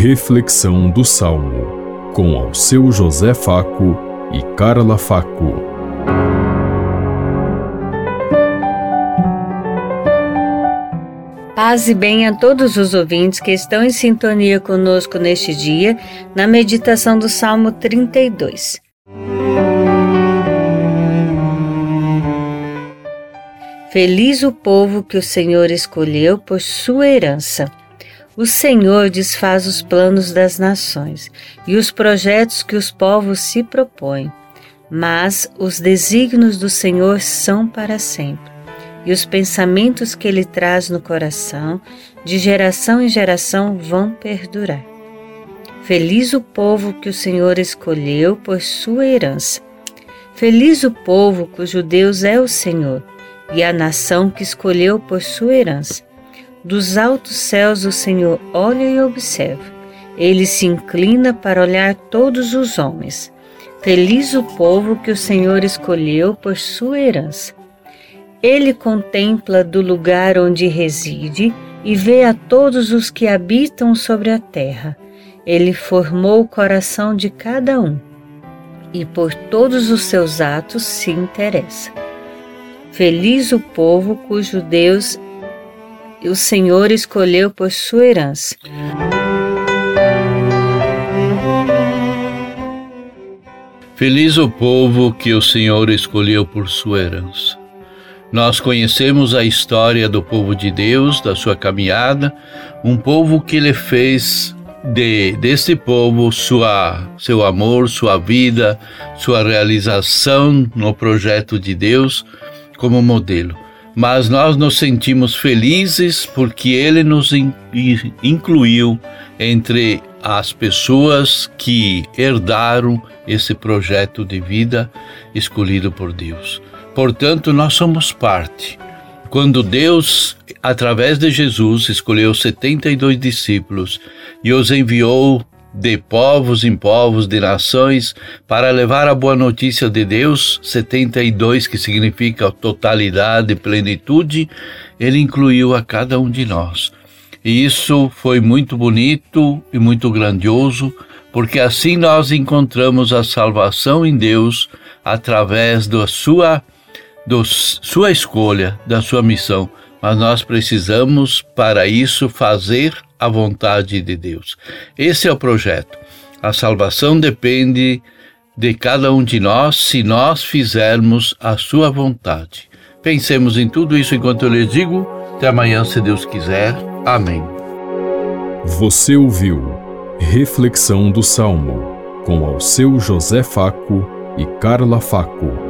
Reflexão do Salmo, com ao seu José Faco e Carla Faco. Paz e bem a todos os ouvintes que estão em sintonia conosco neste dia, na meditação do Salmo 32. Feliz o povo que o Senhor escolheu por sua herança. O Senhor desfaz os planos das nações e os projetos que os povos se propõem, mas os desígnios do Senhor são para sempre, e os pensamentos que ele traz no coração, de geração em geração, vão perdurar. Feliz o povo que o Senhor escolheu por sua herança. Feliz o povo cujo Deus é o Senhor e a nação que escolheu por sua herança. Dos altos céus o Senhor olha e observa. Ele se inclina para olhar todos os homens. Feliz o povo que o Senhor escolheu por sua herança. Ele contempla do lugar onde reside e vê a todos os que habitam sobre a terra. Ele formou o coração de cada um e por todos os seus atos se interessa. Feliz o povo cujo Deus o Senhor escolheu por sua herança. Feliz o povo que o Senhor escolheu por sua herança. Nós conhecemos a história do povo de Deus, da sua caminhada, um povo que ele fez de desse povo sua seu amor, sua vida, sua realização no projeto de Deus como modelo. Mas nós nos sentimos felizes porque Ele nos incluiu entre as pessoas que herdaram esse projeto de vida escolhido por Deus. Portanto, nós somos parte. Quando Deus, através de Jesus, escolheu 72 discípulos e os enviou de povos em povos, de nações, para levar a boa notícia de Deus, 72, que significa totalidade, plenitude, ele incluiu a cada um de nós. E isso foi muito bonito e muito grandioso, porque assim nós encontramos a salvação em Deus através da sua, do, sua escolha, da sua missão. Mas nós precisamos, para isso, fazer a vontade de Deus. Esse é o projeto. A salvação depende de cada um de nós se nós fizermos a sua vontade. Pensemos em tudo isso enquanto eu lhes digo. Até amanhã, se Deus quiser. Amém. Você ouviu Reflexão do Salmo com ao seu José Faco e Carla Faco.